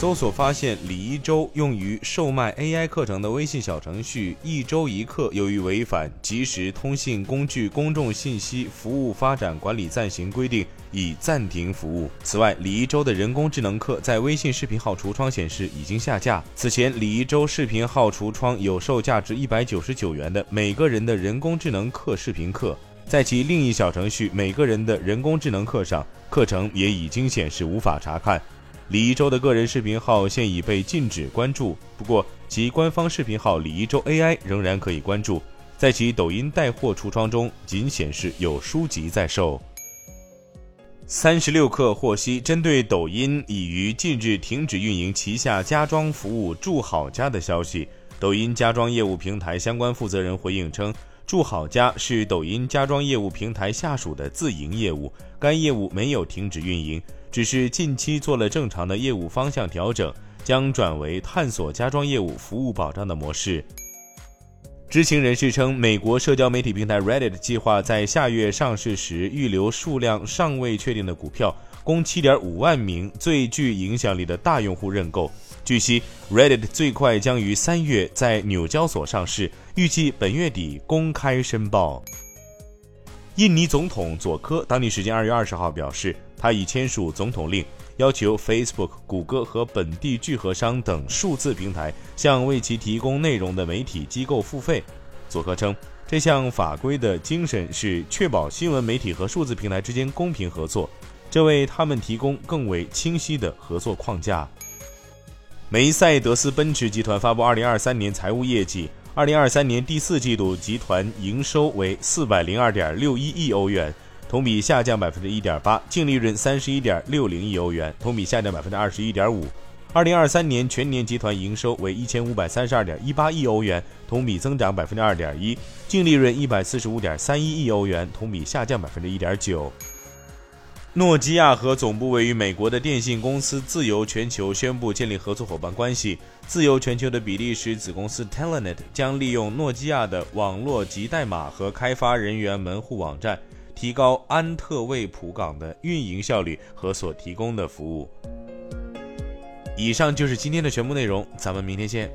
搜索发现，李一舟用于售卖 AI 课程的微信小程序“一周一课”由于违反《即时通信工具公众信息服务发展管理暂行规定》，已暂停服务。此外，李一舟的人工智能课在微信视频号橱窗显示已经下架。此前，李一舟视频号橱窗有售价值一百九十九元的每个人的人工智能课视频课，在其另一小程序“每个人的人工智能课”上，课程也已经显示无法查看。李一舟的个人视频号现已被禁止关注，不过其官方视频号李一舟 AI 仍然可以关注。在其抖音带货橱窗中，仅显示有书籍在售。三十六氪获悉，针对抖音已于近日停止运营旗下家装服务“住好家”的消息，抖音家装业务平台相关负责人回应称，“住好家”是抖音家装业务平台下属的自营业务，该业务没有停止运营。只是近期做了正常的业务方向调整，将转为探索家装业务服务保障的模式。知情人士称，美国社交媒体平台 Reddit 计划在下月上市时预留数量尚未确定的股票，供7.5万名最具影响力的大用户认购。据悉，Reddit 最快将于三月在纽交所上市，预计本月底公开申报。印尼总统佐科当地时间二月二十号表示。他已签署总统令，要求 Facebook、谷歌和本地聚合商等数字平台向为其提供内容的媒体机构付费。佐科称，这项法规的精神是确保新闻媒体和数字平台之间公平合作，这为他们提供更为清晰的合作框架。梅赛德斯奔驰集团发布二零二三年财务业绩，二零二三年第四季度集团营收为四百零二点六一亿欧元。同比下降百分之一点八，净利润三十一点六零亿欧元，同比下降百分之二十一点五。二零二三年全年集团营收为一千五百三十二点一八亿欧元，同比增长百分之二点一，净利润一百四十五点三一亿欧元，同比下降百分之一点九。诺基亚和总部位于美国的电信公司自由全球宣布建立合作伙伴关系。自由全球的比利时子公司 Telenet 将利用诺基亚的网络及代码和开发人员门户网站。提高安特卫普港的运营效率和所提供的服务。以上就是今天的全部内容，咱们明天见。